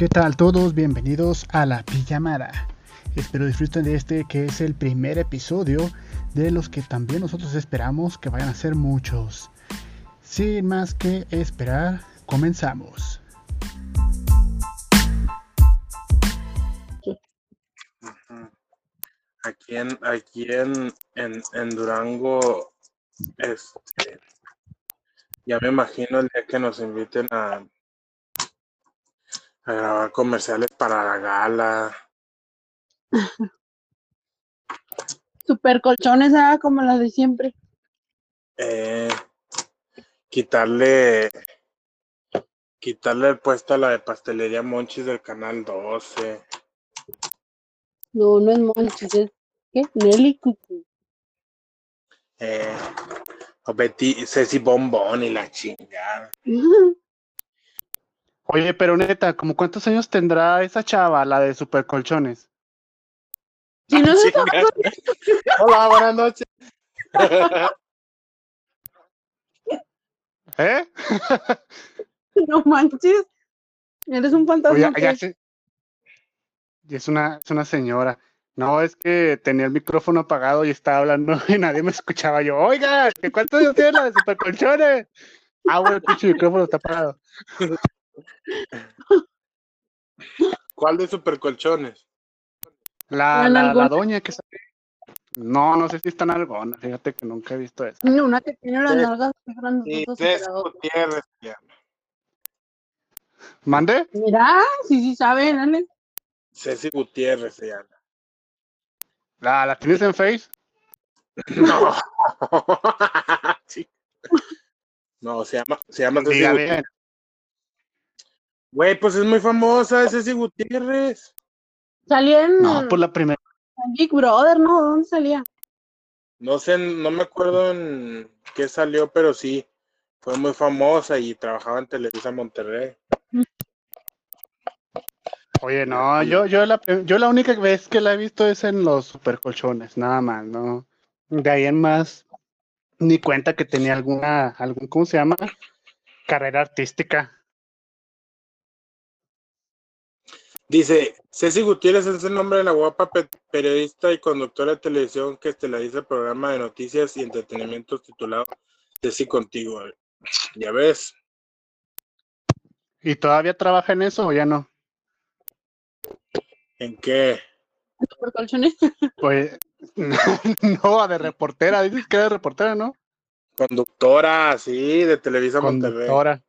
¿Qué tal todos? Bienvenidos a la pijamada. Espero disfruten de este que es el primer episodio de los que también nosotros esperamos que vayan a ser muchos. Sin más que esperar, comenzamos. Aquí en, aquí en, en, Durango, este, ya me imagino el día que nos inviten a, a grabar comerciales para la gala. Super colchones, ah, como las de siempre. Eh, quitarle quitarle el puesto a la de pastelería Monchis del canal 12. No, no es Monchis, es ¿qué? Nelly Cucu. Eh, o Betty, Ceci Bombón y la chingada. Oye, pero neta, ¿como cuántos años tendrá esa chava, la de Super Colchones? Si no se Chinga. Hola, buenas noches. ¿Eh? no manches. Eres un fantasma. Oye, ya sé. Y es una, es una señora. No, es que tenía el micrófono apagado y estaba hablando y nadie me escuchaba. Yo, oiga, ¿qué cuántos años tiene la de Super Colchones? Ah, bueno, el pinche micrófono está apagado. ¿Cuál de supercolchones? La, La la, la nalgona. doña que sale. No, no sé si está en algona. Fíjate que nunca he visto eso. Una que tiene las nalgas. Gutiérrez. se llama. ¿Mande? Mira, sí, sí sabe, dale. Ceci Gutiérrez se llama. ¿La, la tienes en Face? No. Sí. No, se llama, se llama Ceci Gutiérrez. Güey, pues es muy famosa, es Ceci Gutiérrez. Salía en, No, pues la primera. en Big Brother, ¿no? ¿Dónde salía? No sé, no me acuerdo en qué salió, pero sí, fue muy famosa y trabajaba en Televisa Monterrey. Oye, no, yo, yo, la, yo la única vez que la he visto es en los supercolchones, nada más, ¿no? De ahí en más, ni cuenta que tenía alguna, algún, ¿cómo se llama? Carrera artística. Dice, Ceci Gutiérrez es el nombre de la guapa pe- periodista y conductora de televisión que estelariza el programa de noticias y entretenimiento titulado Ceci Contigo. Ya ves, ¿Y todavía trabaja en eso o ya no? ¿en qué? Colchones. Pues, no, de reportera, dices que era de reportera, ¿no? Conductora, sí, de Televisa Monterrey. Conductora.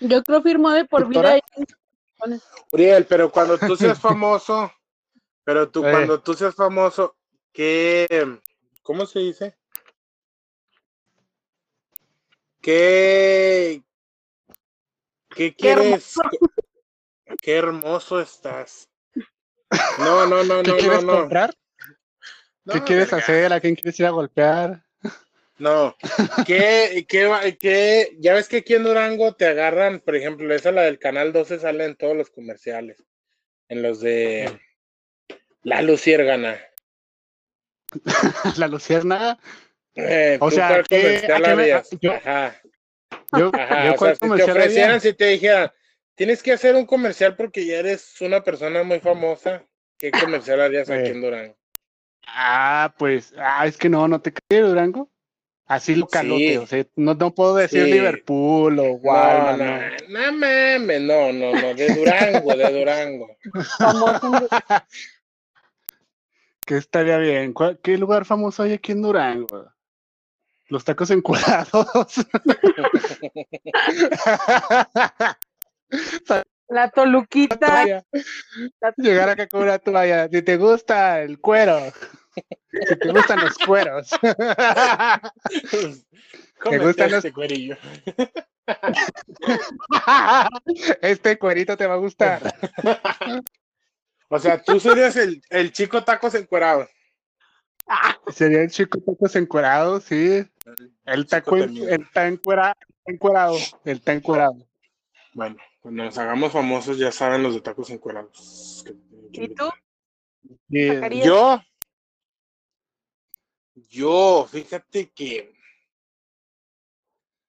Yo creo firmó de por vida. Uriel, pero cuando tú seas famoso, pero tú, Eh. cuando tú seas famoso, ¿qué, cómo se dice? ¿Qué, qué quieres? Qué hermoso estás. No, no, no, ¿Qué no, no, quieres no. comprar? ¿Qué No, quieres verga. hacer? ¿A quién quieres ir a golpear? No, ¿qué, qué, va- qué- ya ves que aquí en Durango te agarran, por ejemplo, esa la del canal 12 sale en todos los comerciales, en los de La Luciérgana. La luciérnaga. Eh, O ¿tú sea, cuál ¿qué- comercial a qué me- harías? yo- Ajá, Yo, ajá, yo o sea, si te ofrecieran, si te dijeran, tienes que hacer un comercial porque ya eres una persona muy famosa, ¿qué comercial harías aquí Eh. en Durango? Ah, pues, ah, es que no, no te crees, Durango. Así localote, Sí. o sea, no, no puedo decir Sí. Liverpool o Walmart, no, no. no mames, no, no, no, de Durango, de Durango. Que estaría bien. ¿Cuál- ¿Qué lugar famoso hay aquí en Durango? Los tacos encurados. La Toluquita. toalla. Llegar acá con una toalla. Si te gusta el cuero. Si te gustan los cueros. Cómete gustan los- este cuerillo. Este cuerito te va a gustar. O sea, tú serías el, el chico tacos encuerados. Sería el chico tacos encuerados, sí. El taco, el encuera- encuerado. El está encuerado. Bueno, cuando nos hagamos famosos ya saben los de tacos encuerados. ¿Y tú? Yo, yo, fíjate que,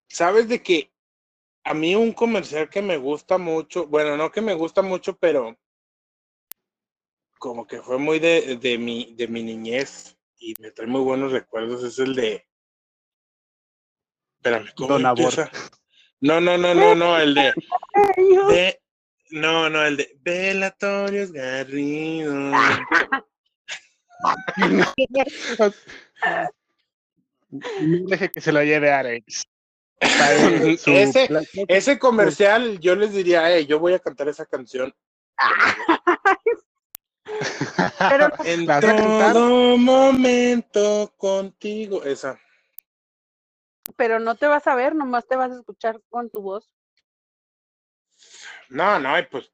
sabes de que a mí un comercial que me gusta mucho, bueno, no que me gusta mucho, pero como que fue muy de, de mi, de mi niñez y me trae muy buenos recuerdos, es el de... Espérame, ¿cómo Don empieza? No, no, no, no, no, el de... de- no, no, el de Velatorios Garrido. No deje que se lo lleve su Ese-. Ese comercial, yo les diría, yo voy a cantar esa canción Pero en ¿La vas a cantar? todo momento contigo. Esa. pero no te vas a ver, nomás te vas a escuchar con tu voz. No, no, y pues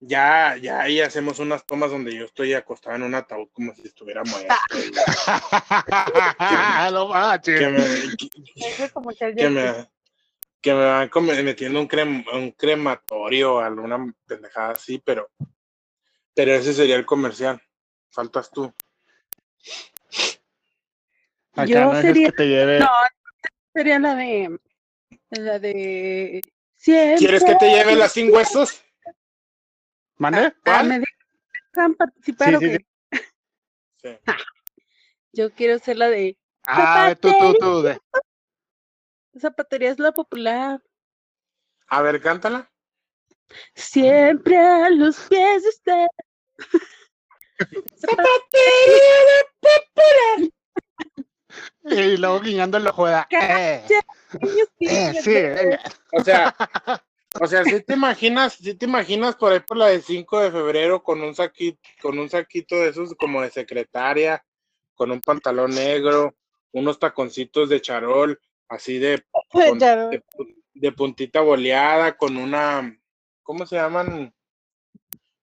ya, ya ahí hacemos unas tomas donde yo estoy acostado en un ataúd como si estuviera muerto. que, me, van metiendo un, crem, un crematorio o alguna pendejada así, pero, pero ese sería el comercial. Faltas tú. Acá Yo no sería- que te lleve. No, sería la de la de siempre. ¿Quieres que te lleve las sin huesos? ¿Mande? Ah, ¿Cuál? ¿me dejan participar Sí, o sí, qué? Sí. Yo quiero ser la de Ah, tú, tú, tú. de- zapatería es la popular. A ver, cántala. Siempre a los pies de usted. Y luego guiñando ojo. ¿verdad? Eh, eh, sí, venga. O sea, o sea, si te imaginas, si te imaginas por ahí por la de 5 de febrero con un saquito, con un saquito de esos como de secretaria, con un pantalón negro, unos taconcitos de charol, así de, con- de, pu- de puntita boleada, con una, ¿cómo se llaman?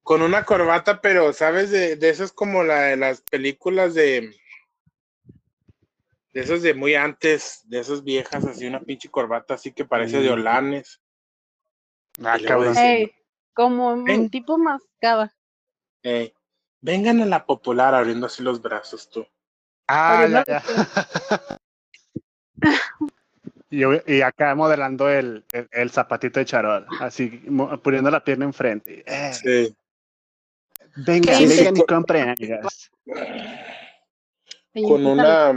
Con una corbata, pero sabes de, de esas como la de las películas de de esas de muy antes, de esas viejas, así una pinche corbata así que parece de Mm. olanes. Ah, cabrón. Ey, como un tipo mascaba. Eh, vengan a la popular abriendo así los brazos tú. Ah, ya, ya. Y, yo- y acá modelando el, el, el zapatito de charol, así mo- poniendo la pierna enfrente. Eh, Sí. vengan, Sí, sí. vengan y compren, amigas. Con una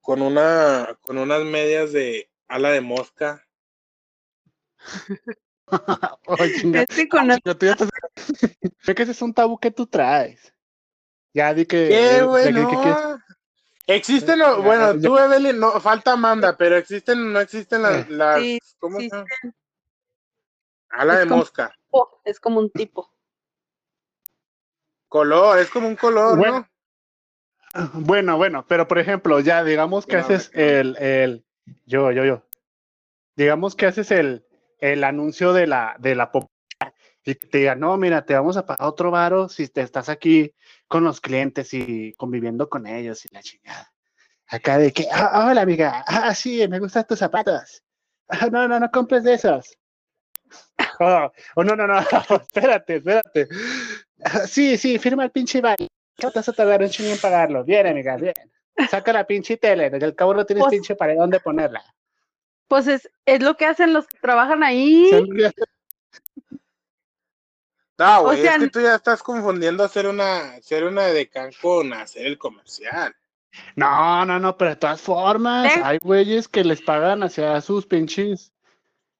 con una con unas medias de ala de mosca. Oh, chinga. Este con Chinga, tú ya estás- Creo que ese es un tabú que tú traes. Ya di que. ¡Qué ya bueno! que- que- que- Existen, bueno, ya. tú Evelyn, no, falta Amanda, pero existen, no existen las, Eh. las Sí, ¿cómo se llama? Ala Es de como- mosca. tipo, es como un tipo. Color, es como un color, Bueno, ¿no? Bueno, bueno, pero por ejemplo, ya digamos que No, haces no. el, el, yo, yo, yo, digamos que haces el, el anuncio de la, de la popular y te digan, no, mira, te vamos a pagar otro varo si te estás aquí con los clientes y conviviendo con ellos y la chingada. Acá de que, ah, hola amiga, ah, sí, me gustan tus zapatos. Ah, no, no, no compres de esos. Oh, oh, no, no, no, espérate, espérate. Ah, Sí, sí, firma el pinche vale. ¿Qué te vas a tardar un chingo en pagarlo? Bien, amiga, bien. Saca la pinche tele, desde el cabo no tienes Pues- pinche pared donde ponerla. Pues es, es lo que hacen los que trabajan ahí. No, güey, sea, es que tú ya estás confundiendo hacer una, hacer una de can con hacer el comercial. No, no, no, pero de todas formas, ¿Eh? hay güeyes que les pagan hacia sus pinches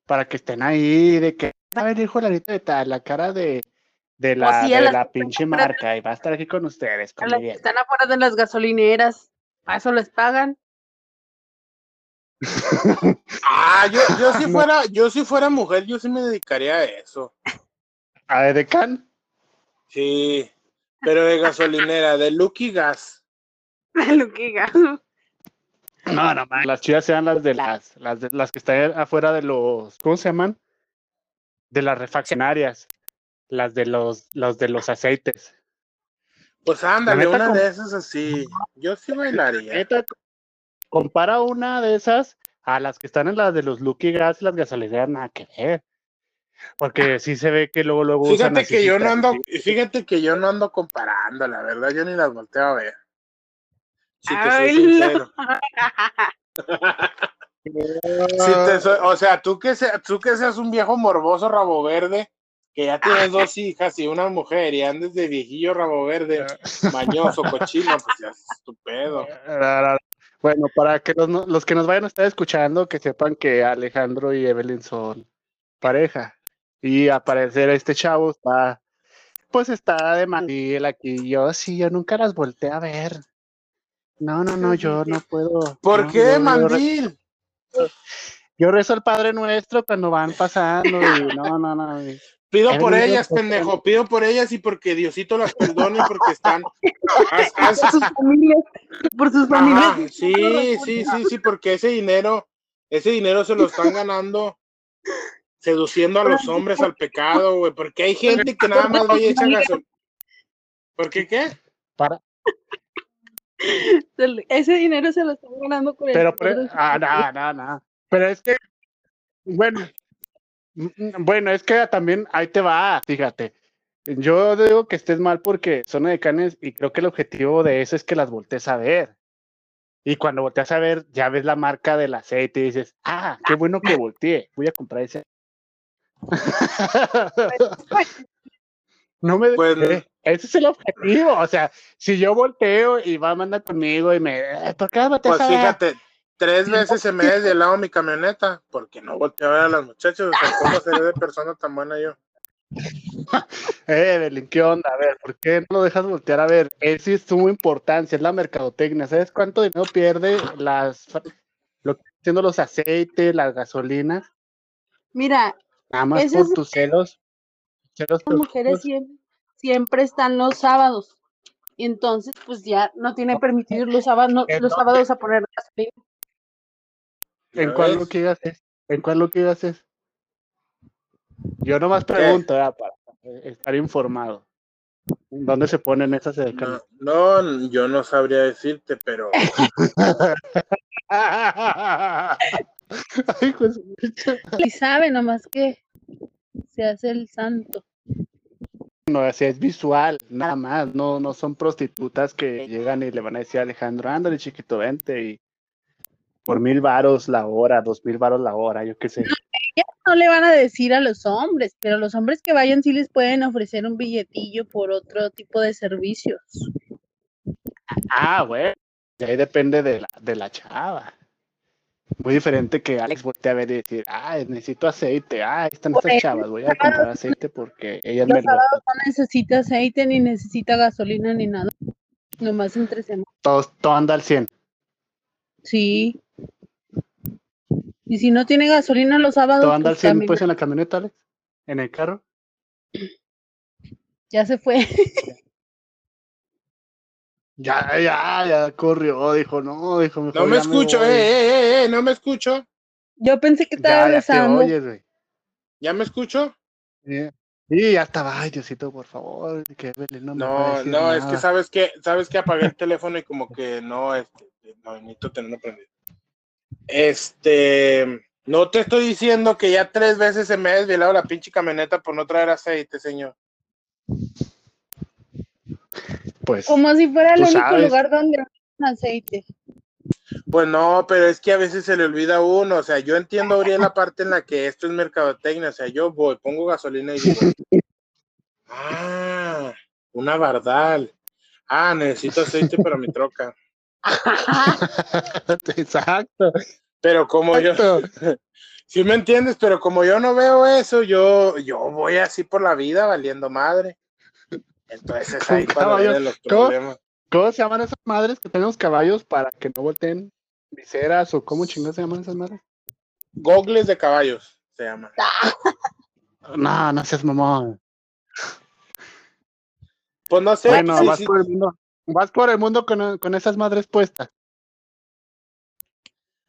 para que estén ahí, de que, a ver, hijo la de tal, la cara de, de la, Pues sí, de la pinche marca y va a estar aquí con ustedes, A las que están afuera de las gasolineras. A eso les pagan. Ah, yo, yo si No. fuera, yo si fuera mujer, yo sí me dedicaría a eso. A ver, de can, Sí, pero de gasolinera, de Lucky Gas. lo que ganan. no, no, man, las chidas sean las de las, las, de- las que están afuera de los, ¿cómo se llaman? De las refaccionarias, las de los, los de los aceites. Pues ándale, una de esas así. Yo sí bailaría. Neta, compara una de esas a las que están en las de los Lucky Gas y las gasolineras, nada que ver. Porque sí se ve que luego, luego usan Fíjate que yo no ando, fíjate que yo no ando comparando, la verdad, yo ni las volteo a ver. Si te soy Ay, sincero. Si te so- o sea, tú que, sea- tú que seas un viejo morboso rabo verde, que ya tienes dos hijas y una mujer y andes de viejillo rabo verde, mañoso, cochino, pues ya es estupendo. Bueno, para que los, los que nos vayan a estar escuchando, que sepan que Alejandro y Evelyn son pareja. Y al parecer este chavo está, pues está de mandil aquí. Yo sí, yo nunca las volteé a ver. No, no, no, yo no puedo. ¿Por no, qué, mandil? Yo rezo el Padre Nuestro cuando van pasando y no, no, no. y- Pido por ellas, pendejo, pido por ellas y porque Diosito las perdone porque están... Por sus familias. Por sus familias. Ajá, sí, sí, sí, sí, porque ese dinero, ese dinero se lo están ganando seduciendo a los hombres al pecado, güey, porque hay gente que nada más va y echa gasolina. ¿Por qué qué? Para, Se le- Ese dinero se lo están ganando con el pero, pero ah, no, no, no. Pero es que, bueno, bueno, es que también ahí te va, fíjate. Yo digo que estés mal porque son decanes y creo que el objetivo de eso es que las voltees a ver. Y cuando volteas a ver, ya ves la marca del aceite y dices, ah, qué bueno que volteé, voy a comprar ese. no me Pues, eh, ese es el objetivo. O sea, si yo volteo y va a mandar conmigo y me, eh, ¿por qué volteas Pues a ver? fíjate, tres veces se me desvielado mi camioneta, porque no volteé a ver a las muchachas, o sea, ¿cómo seré de persona tan buena yo? Eh, Evelyn, ¿qué onda? A ver, ¿por qué no lo dejas voltear? A ver, es sí es suma importancia, es la mercadotecnia. ¿Sabes cuánto dinero pierde las lo que están haciendo los aceites, las gasolinas? Mira, Nada más por es- tus celos. celos las mujeres siempre, siempre están los sábados. Y entonces, pues ya no tiene permitido ir los sábados, no- ¿En los sábados a poner gasolina. ¿En ¿Ya cuál lo que haces? ¿En cuál lo que haces? Yo nomás ¿Qué? pregunto, para eh, estar informado. ¿Dónde se ponen esas? No, no, yo no sabría decirte, pero Ay, pues, Y sabe nomás que se hace el santo. No, así es visual, nada más, no, no son prostitutas que llegan y le van a decir a Alejandro, ándale chiquito, vente y por mil varos la hora, dos mil varos la hora, yo qué sé. No le van a decir a los hombres, pero los hombres que vayan sí les pueden ofrecer un billetillo por otro tipo de servicios. Ah, de ahí depende de la, de la chava. Muy diferente que Alex voltee a ver y decir, ah, necesito aceite, ah, están estas eso, chavas, voy a comprar aceite porque ellas Los me lo... no necesita aceite, ni necesita gasolina, ni nada. Nomás entre semana. Todo, todo anda al 100. Sí. Y si no tiene gasolina los sábados, Todo anda al pues 100 también pues en la camioneta, Alex, en el carro. ya se fue. Ya, ya, ya corrió, dijo, no, dijo, mejor no me ya escucho, voy". eh, eh, eh, eh, no me escucho. Yo pensé que estaba Ya, ya te besando. oyes, güey. ¿Ya me escucho? Sí, Sí, ya estaba, ay Diosito, por favor, que no me va a No, no, es que nada". sabes que, sabes que apagué el teléfono y como que no, este, no, necesito tenerlo prendido. Este, no te estoy diciendo que ya tres veces se me ha desvielado la pinche camioneta por no traer aceite, señor. Pues, Como si fuera el único sabes. lugar donde hay aceite. Pues no, pero es que a veces se le olvida a uno, o sea, yo entiendo ahorita la parte en la que esto es mercadotecnia, o sea, yo voy, pongo gasolina y digo, ah, una bardal, ah, necesito aceite para mi troca, exacto, pero como yo, si me entiendes, pero como yo no veo eso, yo, yo voy así por la vida valiendo madre. Entonces es ahí cuando vienen los ¿Cómo? problemas. ¿Cómo se llaman esas madres que tenemos caballos para que no volteen viseras o cómo chingados se llaman esas madres? Gogles de caballos se llaman. No, no seas mamón. Pues no sé, Bueno, sí, vas sí, por el mundo, vas por el mundo con, con esas madres puestas.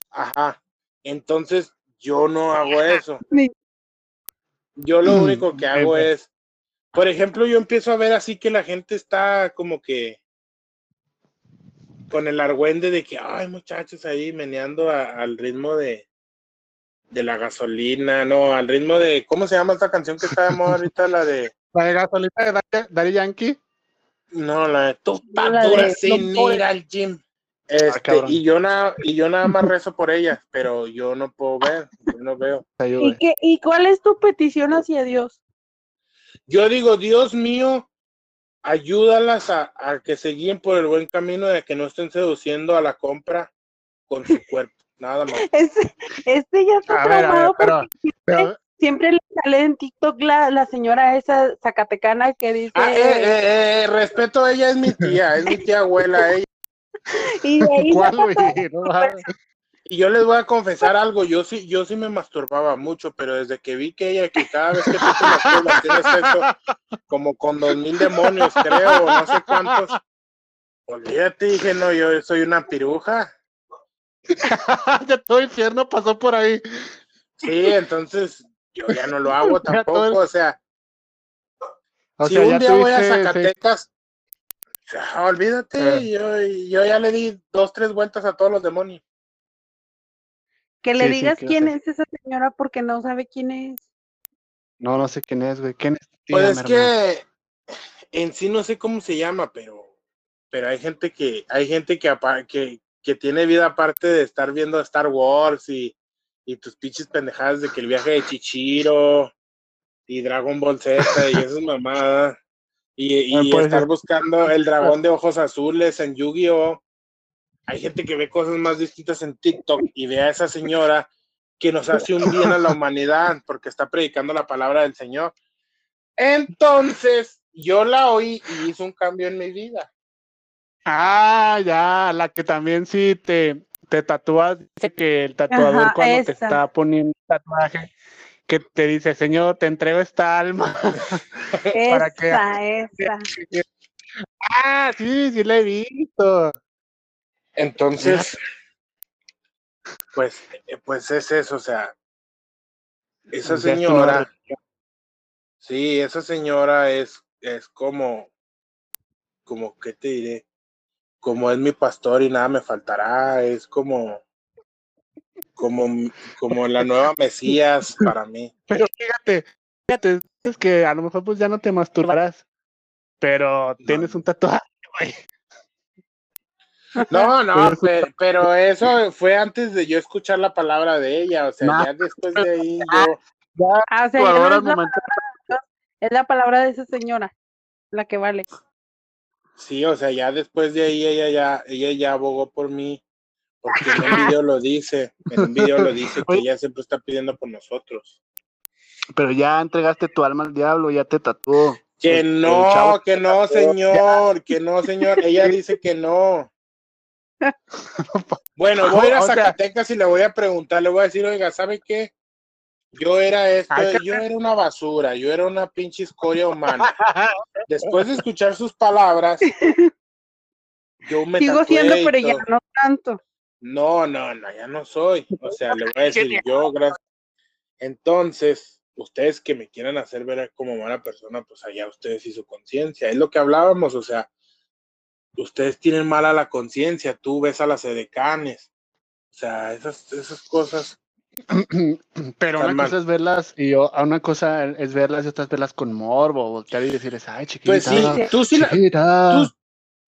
Ajá. Entonces, yo no hago eso. Yo lo Mm, único que hago eh, es, por ejemplo, yo empiezo a ver así que la gente está como que con el argüende de que, ay, muchachos ahí meneando a- al ritmo de, de la gasolina, no, al ritmo de, ¿cómo se llama esta canción que está de moda ahorita? La de, La de gasolina de Daddy Yankee. No, la de, tú estás La de dura sin Pol. ir al gym. Este, cabrón. y yo nada, y yo nada más rezo por ellas, pero yo no puedo ver, yo no veo. ¿Y, qué, ¿Y cuál es tu petición hacia Dios? Yo digo, Dios mío, ayúdalas a, a que se guíen por el buen camino de que no estén seduciendo a la compra con su cuerpo, nada más. Este, este ya está A ver, a ver, traumado pero, porque pero, siempre le sale en TikTok la, la señora esa zacatecana que dice Ah, eh, eh, eh, respeto, ella es mi tía, es mi tía abuela, ella. y yo les voy a confesar algo, yo sí, yo sí me masturbaba mucho, pero desde que vi que ella, que cada vez que tú te masturbas tienes sexo como con dos mil demonios, creo, o no sé cuántos. Olvídate, dije, no, yo soy una piruja. ya todo infierno pasó por ahí. Sí, entonces yo ya no lo hago tampoco, o sea, O si sea, un día voy a sí. Zacatecas, ah, olvídate, Eh. yo, yo ya le di dos, tres vueltas a todos los demonios. que le Sí, digas quién sé. es esa señora porque no sabe quién es. No, no sé quién es, güey. ¿Quién es? Pues Dígame, es que en sí no sé cómo se llama, pero, pero hay gente que, hay gente que, que, que tiene vida aparte de estar viendo Star Wars y, y tus pinches pendejadas de que el viaje de Chichiro y Dragon Ball Z y esas mamadas. Y, y estar es- buscando el dragón de ojos azules en Yu-Gi-Oh! Hay gente que ve cosas más distintas en TikTok y ve a esa señora que nos hace un bien a la humanidad porque está predicando la palabra del Señor. Entonces, yo la oí y hizo un cambio en mi vida. Ah, ya, la que también sí te, te tatúas, dice que el tatuador Ajá, cuando te esa. está poniendo un tatuaje, que te dice, Señor, te entrego esta alma. Para que- Esa, esa. ah, sí, sí la he visto. Entonces, pues, eh, pues es eso, o sea, esa señora, sí, esa señora es, es como, como, ¿qué te diré? Como es mi pastor y nada me faltará, es como, como, como la nueva Mesías para mí. Pero fíjate, fíjate, es que a lo mejor pues ya no te masturbarás, pero tienes un tatuaje, güey. No, no, Pero pe- pero eso fue antes de yo escuchar la palabra de ella, o sea, No. ya después de ahí yo, Ya, Ah, o sea, ya no ahora es al la, momento- es la palabra de esa señora la que vale. Sí, o sea, ya después de ahí ella ya, ella ya abogó por mí, porque en un video lo dice, en un video lo dice que ella siempre está pidiendo por nosotros. pero ya entregaste tu alma al diablo, ya te tatuó. Que El- no, que no, señor, que no, señor, ella dice que no. Bueno, voy a ir a Zacatecas y le voy a preguntar, le voy a decir, oiga, ¿sabe qué? Yo era esto, yo era una basura, yo era una pinche escoria humana. Después de escuchar sus palabras, yo me Sigo siendo, pero ya no tanto. No, no, no, ya no soy. O sea, le voy a decir yo, gracias. Entonces, ustedes que me quieran hacer ver como mala persona, pues allá ustedes y su conciencia. Es lo que hablábamos, o sea, ustedes tienen mala la conciencia, tú ves a las edecanes. O sea, esas, esas cosas. Pero Tan una mal. cosa es verlas y o- a una cosa es verlas y otra es verlas con morbo, voltear y decirles, ay, chiquita. Pues sí, tú sí, la- chiquita. tú,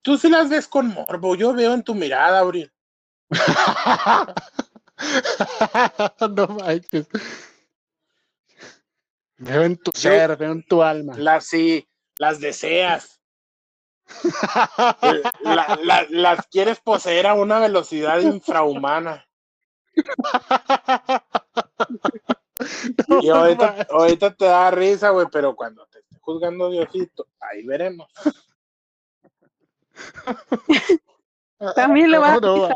tú sí las ves con morbo. Yo veo en tu mirada, Abril. no manches. Veo en tu ser, veo en tu alma. Las sí, las deseas. Eh, la- la- las quieres poseer a una velocidad infrahumana. Y ahorita, ahorita te da risa, güey, pero cuando te esté juzgando Diosito, ahí veremos. También le va a No.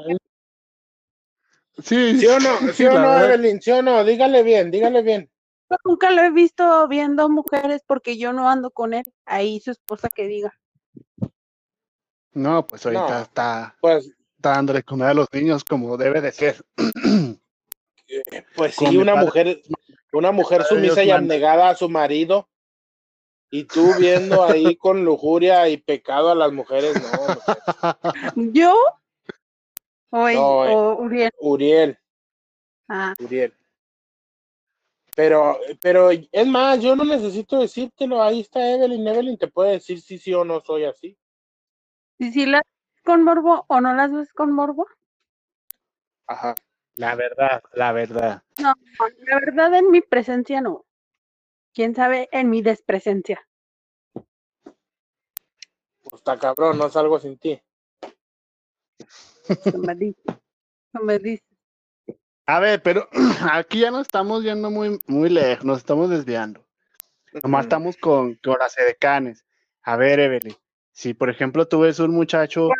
Sí, ¿Sí o no? ¿Sí, sí, o no. Evelyn? ¿Sí o no? Dígale bien, dígale bien. Yo nunca lo he visto viendo mujeres porque yo no ando con él. Ahí su esposa que diga. No, pues ahorita No. está, Pues, está dándole comer a los niños como debe de ser. pues sí, una padre- mujer, una mujer sumisa y abnegada a su marido. Y tú viendo ahí con lujuria y pecado a las mujeres, no. ¿Yo? O, No, eh. o Uriel. Uriel. Ah, Uriel. Pero, pero es más, yo no necesito decírtelo, ahí está Evelyn, Evelyn te puede decir si sí o no soy así. sí, sí, la, con morbo o no las ves con morbo? Ajá. La verdad, la verdad. No, la verdad en mi presencia no. Quién sabe en mi despresencia. Pues está cabrón, no salgo sin ti. No me dices. No me dices. A ver, pero aquí ya nos estamos yendo muy, muy lejos, nos estamos desviando. Nomás estamos con, con las edecanes. A ver, Evelyn, si por ejemplo tú ves un muchacho,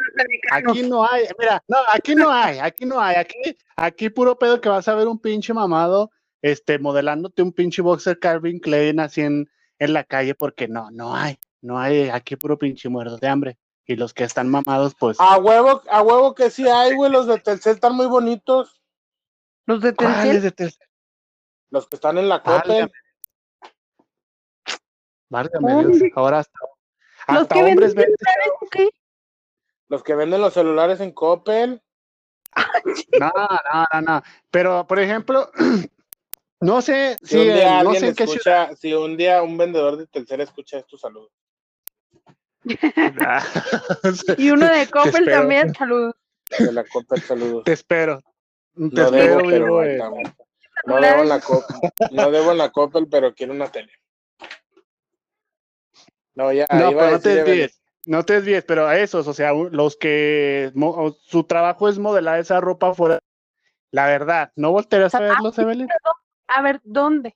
aquí no hay, mira, no, aquí no hay, aquí no hay, aquí, aquí puro pedo que vas a ver un pinche mamado, este, modelándote un pinche boxer Calvin Klein así en, en la calle, porque no, no hay, no hay, aquí puro pinche muerto de hambre. Y los que están mamados, pues, A huevo, a huevo que sí hay, güey. Los de Telcel están muy bonitos. Los de ¿cuáles Telcel, de Telcel? Los que están en la. Coppel. Válgame. Dios, ahora hasta, los que hombres venden. Los que venden los celulares en Coppel. No, no, no, no. Pero, por ejemplo, no sé Si si, un día en- no alguien sé en qué ciudad. escucha, si un día un vendedor de Telcel escucha esto, saludos. Y uno de Coppel también, saludos. De la Coppel, saludos. Te espero. Te No debo, espero, pero eh. estamos. No debo en la Coppel, no debo en la Coppel, pero quiero una tele. No, ya, No, pero no te desvíes. No te desvíes, pero a esos, o sea, los que mo- su trabajo es modelar esa ropa fuera. La verdad, ¿no voltearías a verlos, Evelyn? A ver, ¿dónde?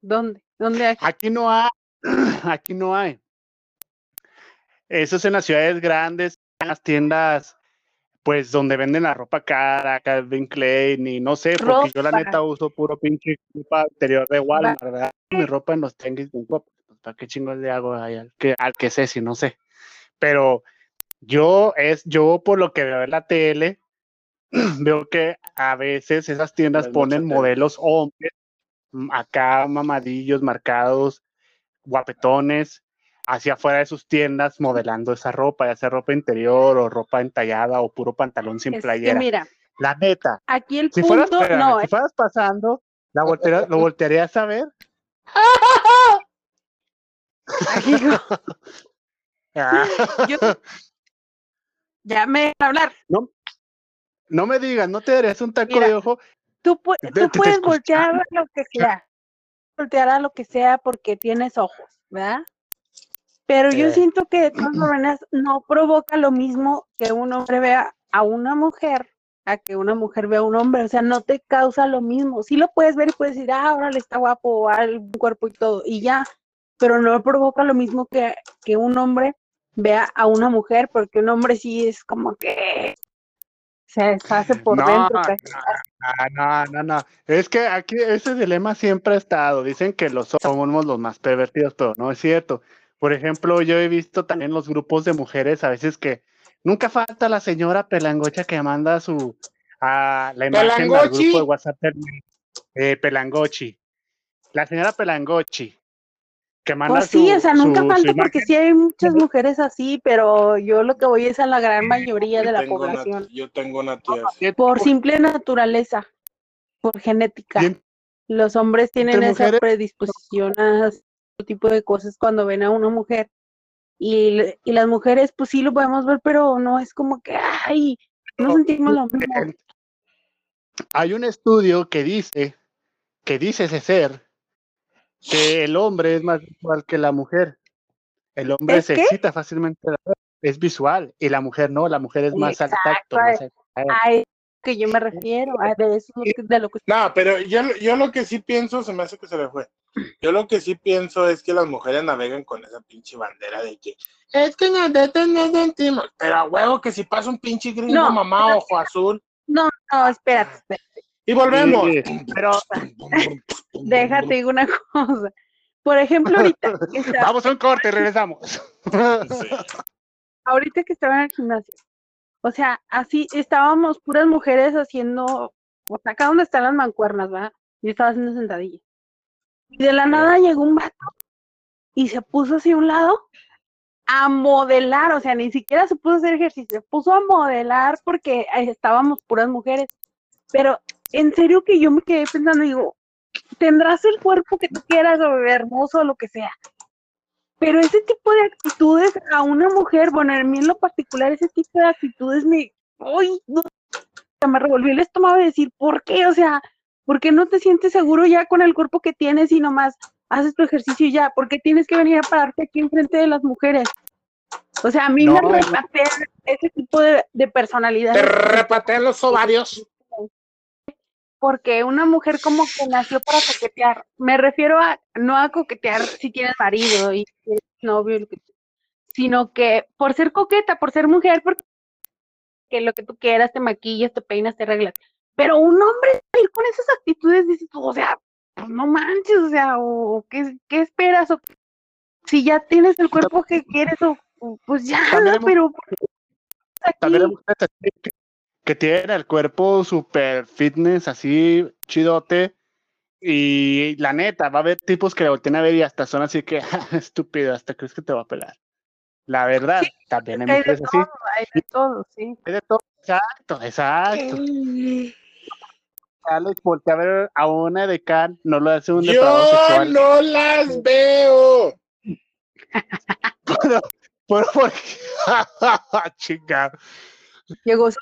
¿Dónde? ¿Dónde hay? Aquí no hay. Aquí no hay. Eso es en las ciudades grandes, en las tiendas, pues donde venden la ropa cara, Calvin Klein y no sé, porque yo la neta uso puro pinche ropa interior de Walmart, ¿verdad? Mi ropa en los tenguis de Coppel, pues, ¿para qué chingos le hago ahí al que, al que sé si no sé? Pero yo es, yo por lo que veo en la tele, veo que a veces esas tiendas hay ponen tele. modelos hombres, mm, acá mamadillos, marcados, guapetones, hacia afuera de sus tiendas modelando esa ropa, ya sea ropa interior o ropa entallada o puro pantalón sin Es que playera. mira, La neta, aquí el si fueras, punto, espérame, no, si fueras pasando, la voltearía- lo voltearías a ver. no, Ah, yo, ya me dejan hablar. no me digas, no te darías un taco Mira, de ojo. Tú, pu- Te- tú te- te puedes voltear a lo que sea, voltear a lo que sea porque tienes ojos, ¿verdad? Pero yo Eh. siento que de todas maneras no provoca lo mismo que un hombre vea a una mujer a que una mujer vea a un hombre, o sea, no te causa lo mismo. Sí lo puedes ver y puedes decir, ah, órale, está guapo, el cuerpo y todo, y ya, pero no provoca lo mismo que, que un hombre vea a una mujer, porque un hombre sí es como que se deshace por No, dentro. Ah, no, no, no. Es que aquí ese dilema siempre ha estado. Dicen que los somos los más pervertidos, pero no es cierto. Por ejemplo, yo he visto también los grupos de mujeres a veces que nunca falta la señora pelangocha que manda su a la imagen Pelangochi. grupo de WhatsApp del- eh, Pelangochi. La señora Pelangochi que manda Pues sí, su- o sea, nunca falta porque sí hay muchas mujeres así, pero yo lo que voy es a la gran mayoría de yo la una- población, yo tengo una tía así. por simple naturaleza, por genética. Los hombres tienen esa mujeres- predisposición a ese tipo de cosas cuando ven a una mujer. Y, y las mujeres, pues sí lo podemos ver, pero no es como que, ay, no sentimos lo mismo. hay un estudio que dice, que dice ese ser, que el hombre es más visual que la mujer. El hombre ¿Es se qué? excita fácilmente, es visual, y la mujer no, la mujer es más al tacto. más al- A eso que yo me refiero, a de eso es lo que- de lo que No, pero yo, yo lo que sí pienso, se me hace que se le fue. Yo lo que sí pienso es que las mujeres navegan con esa pinche bandera de que es que nosotros no sentimos. Pero a huevo que si pasa un pinche gringo No, mamá ojo azul. No, no, espérate, espérate. Y volvemos. Sí, pero Déjate digo una cosa. Por ejemplo, ahorita que, vamos a un corte, regresamos. Sí. ahorita que estaba en el gimnasio, o sea, así estábamos puras mujeres haciendo, o sea, acá donde están las mancuernas, ¿verdad? Yo estaba haciendo sentadilla. Y de la nada llegó un vato y se puso hacia un lado a modelar, o sea, ni siquiera se puso a hacer ejercicio, se puso a modelar porque estábamos puras mujeres. Pero en serio que yo me quedé pensando, digo, tendrás el cuerpo que tú quieras o hermoso o lo que sea. pero ese tipo de actitudes a una mujer, bueno, a mí en lo particular, ese tipo de actitudes me, ¡ay! No, me revolvió el estómago de decir, ¿por qué? O sea, ¿por qué no te sientes seguro ya con el cuerpo que tienes y nomás haces tu ejercicio y ya? ¿Por qué tienes que venir a pararte aquí enfrente de las mujeres? O sea, a mí me repatea ese tipo de, de personalidad. Te repatean los ovarios. Porque una mujer como que nació para coquetear. Me refiero a no a coquetear si tienes marido y tienes novio, sino que por ser coqueta, por ser mujer, porque lo que tú quieras, te maquillas, te peinas, te arreglas. Pero un hombre con esas actitudes, dices o sea, pues no manches, o sea, o ¿qué, qué esperas? O, si ya tienes el cuerpo que quieres, o pues ya, pero que, tiene el cuerpo super fitness, así chidote. Y la neta, va a haber tipos que le volteen a ver y hasta son así que, estúpido, hasta crees que te va a pelar. La verdad, también hay mujeres así. Hay de todo, sí. Hay de todo, exacto, exacto. Alex, voltea a ver a una de Can, no lo hace un Yo no las veo. Por, por... Chinga. Llegó su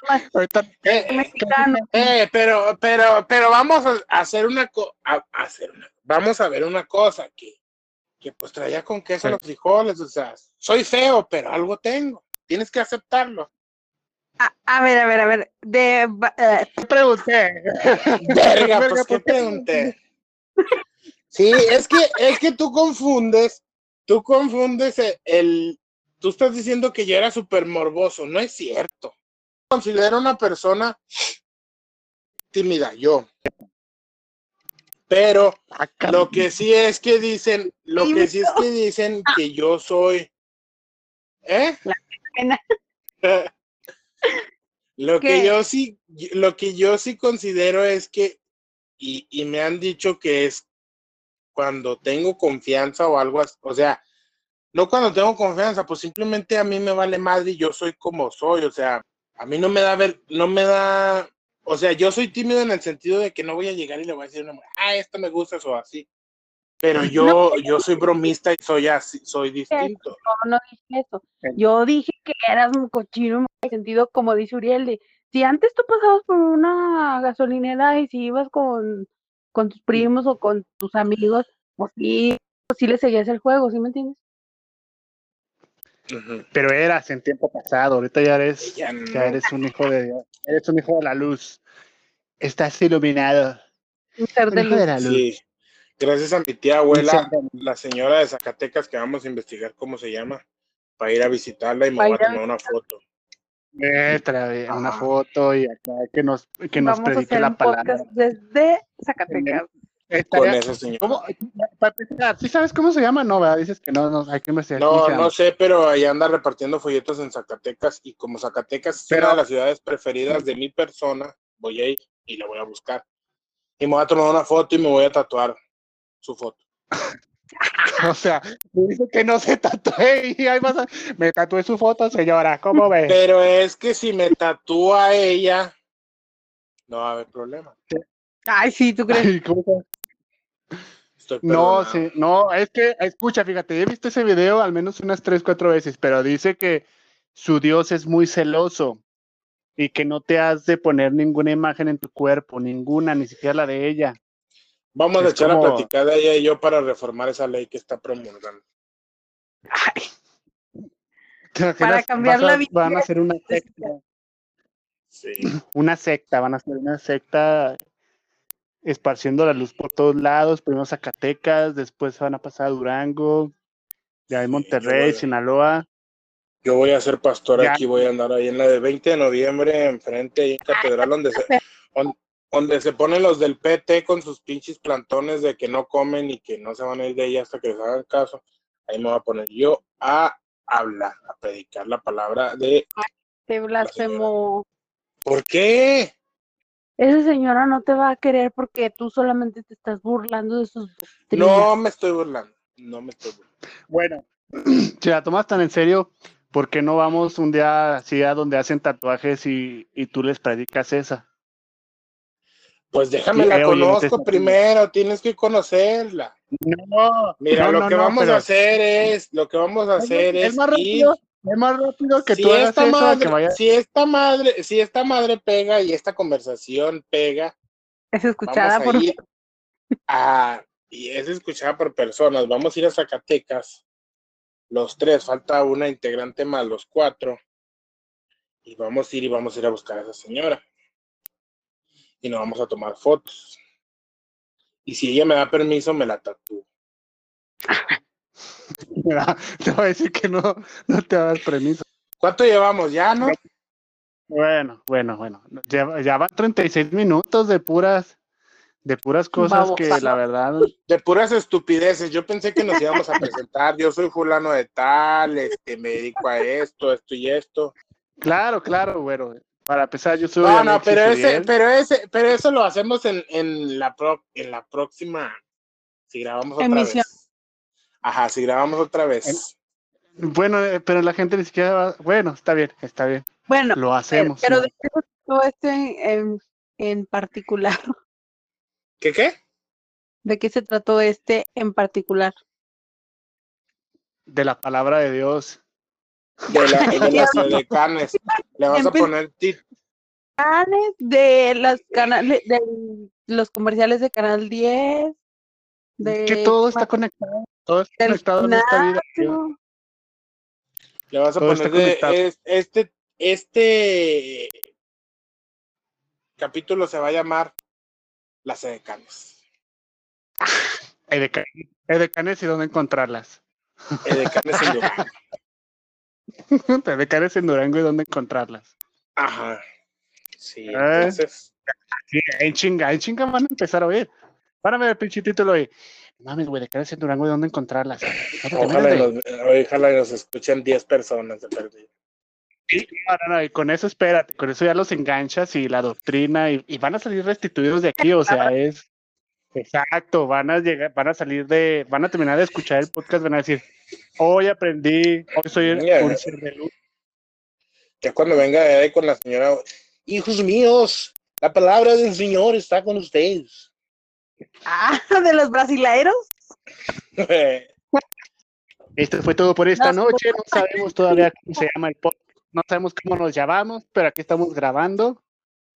eh, mexicano. Eh, pero, pero, pero vamos a hacer una cosa, hacer una, vamos a ver una cosa que, que pues traía con queso los frijoles, o sea, soy feo, pero algo tengo, tienes que aceptarlo. A, ver, a ver, a ver, de, uh, pregunté. Verga, pues qué pregunté. Sí, es que, es que tú confundes, tú confundes el, tú estás diciendo que yo era súper morboso, no es cierto. Considero una persona tímida, yo. Pero ah, lo que sí es que dicen, lo que sí es que dicen que yo soy, ¿eh? lo que yo sí, lo que yo sí considero es que, y, y me han dicho que es cuando tengo confianza o algo, o sea, no cuando tengo confianza, pues simplemente a mí me vale madre y yo soy como soy, o sea, a mí no me da ver, no me da, o sea, yo soy tímido en el sentido de que no voy a llegar y le voy a decir a una mujer, ah, esto me gusta o así. Pero yo, yo soy bromista y soy así, soy distinto. No, no dije eso. Yo dije que eras un cochino en el sentido, como dice Uriel, de si antes tú pasabas por una gasolinera y si ibas con, con tus primos o con tus amigos, pues sí, pues sí le seguías el juego, ¿sí me entiendes? Pero eras en tiempo pasado, ahorita ya eres, ya, eres un hijo de Dios, eres un hijo de la luz. Estás iluminado. Un ser de, la luz. Sí. Gracias a mi tía abuela, la señora de Zacatecas, que vamos a investigar cómo se llama, para ir a visitarla y me voy a tomar una foto. Eh, una foto y acá que nos, que nos predique la palabra. Desde Zacatecas. Con ese señor. ¿Cómo, ¿Sí sabes cómo se llama? No, ¿verdad? Dices que no, no hay que investigar. No, no sé, pero ahí anda repartiendo folletos en Zacatecas y como Zacatecas es una de las ciudades preferidas de mi persona, voy a ir y la voy a buscar. Y me voy a tomar una foto y me voy a tatuar su foto. o sea, dice que no se tatúe y ahí vas a... Me tatué su foto, señora, ¿cómo ves? Pero es que si me tatúa ella, no va a haber problema. Ay, sí, ¿tú crees? No, sí, no, es que, escucha, fíjate, he visto ese video al menos unas tres, cuatro veces, pero dice que su Dios es muy celoso y que no te has de poner ninguna imagen en tu cuerpo, ninguna, ni siquiera la de ella. Vamos a echar a platicar ella y yo para reformar esa ley que está promulgando. Para cambiar la vida. Van a hacer una secta. Sí. Una secta, van a hacer una secta esparciendo la luz por todos lados, primero Zacatecas, después van a pasar a Durango, de ahí Monterrey, Sinaloa. Yo voy a ser pastor aquí, voy a andar ahí en la de 20 de noviembre, enfrente, ahí en Catedral, donde se, donde se ponen los del PT con sus pinches plantones de que no comen y que no se van a ir de ahí hasta que les hagan caso. Ahí me voy a poner yo a hablar, a predicar la palabra de... Te blasfemo. ¿Por qué? Esa señora no te va a querer porque tú solamente te estás burlando de sus doctrinas. No me estoy burlando, no me estoy burlando. Bueno, si la tomas tan en serio, ¿por qué no vamos un día así a donde hacen tatuajes y, y tú les predicas esa? Pues déjame Sí, la eh, conozco primero, tienes que conocerla. No, Mira, no, lo no, que no, vamos pero- a hacer es, lo que vamos a hacer es es, más ir, rápido Es más rápido que si tú hagas esta eso, madre, que vaya. si esta madre, si esta madre pega y esta conversación pega, Es escuchada vamos por a, y es escuchada por personas, vamos a ir a Zacatecas, los tres, falta una integrante más, los cuatro, y vamos a ir y vamos a ir a buscar a esa señora. Y nos vamos a tomar fotos. Y si ella me da permiso, me la tatúo. Mira, te voy a decir que no, no te das permiso. ¿Cuánto llevamos ya, no? Bueno, bueno, bueno. Ya, ya van 36 minutos de puras, de puras cosas que la verdad. De puras estupideces. Yo pensé que nos íbamos a presentar. Yo soy fulano de tal, este, me dedico a esto, esto y esto. Claro, claro, bueno. Para empezar, yo soy. No, no, pero ese, pero ese, pero eso lo hacemos en, en la pro, en la próxima, si grabamos otra Emisión. vez. Ajá, si grabamos otra vez. Bueno, eh, pero la gente ni siquiera va. Bueno, está bien, está bien. Bueno, Lo hacemos. pero ¿no? de qué se trató este en, en, en particular. ¿Qué qué? ¿De qué se trató este en particular? De la palabra de Dios. De, la, de las edecanes. Le vas a poner tit- Canales de las canales de los comerciales de Canal 10. De que todo está conectado. Todo está conectado en esta vida. le vas a Todo poner de, es- este, este capítulo se va a llamar Las edecanes. Edecanes, Edecanes y dónde encontrarlas. Edecanes en Durango. Edecanes en Durango y dónde encontrarlas. Ajá. Sí, Eh. entonces. Sí, en chinga, en chinga van a empezar a oír. Van a ver el pinche título y. Mames, güey, Edecanes en Durango y dónde encontrarlas. No Ojalá y, ojalá nos escuchen 10 personas de perdido. Sí, no, no, no, y con eso espérate, con eso ya los enganchas y la doctrina y, y van a salir restituidos de aquí, o sea, es exacto, van a llegar, van a salir de, van a terminar de escuchar el podcast, van a decir, hoy aprendí, hoy soy un ser de luz. Ya cuando venga de con la señora, hijos míos, la palabra del Señor está con ustedes. Ah, de los brasileiros. Esto fue todo por esta No, noche, no sabemos todavía cómo se llama el podcast, no sabemos cómo nos llamamos, pero aquí estamos grabando.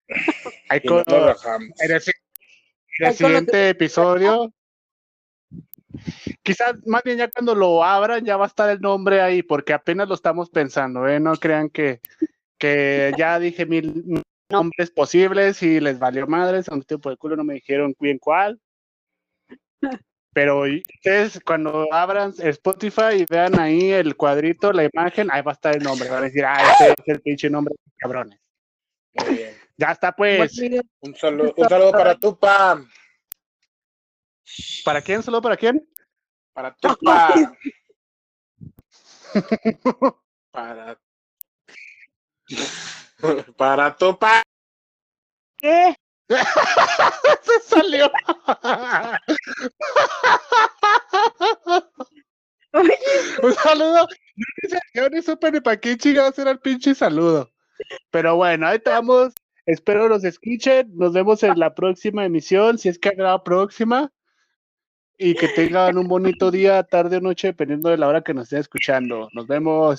Ahí y no con-. En el, en siguiente episodio, quizás más bien ya cuando lo abran ya va a estar el nombre ahí, porque apenas lo estamos pensando, ¿eh? No crean que, que ya dije mil nombres posibles y les valió madres, a un tiempo de culo no me dijeron bien cuál. Pero ustedes cuando abran Spotify y vean ahí el cuadrito, la imagen, ahí va a estar el nombre. Van a decir, ah, este es el pinche nombre, cabrones. Muy bien. Ya está, pues. Un saludo, un saludo para Tupa. ¿Para quién? ¿Solo para quién? Para Tupa. para. para Tupa. ¿Qué? Se salió. Oye, Un saludo. Yo ni supe ni para qué chingados era el pinche saludo. Pero bueno, ahí estamos. Espero los escuchen. Nos vemos en la próxima emisión, si es que habrá próxima. Y que tengan un bonito día, tarde o noche, dependiendo de la hora que nos estén escuchando. Nos vemos.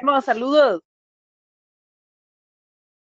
Vemos, saludos.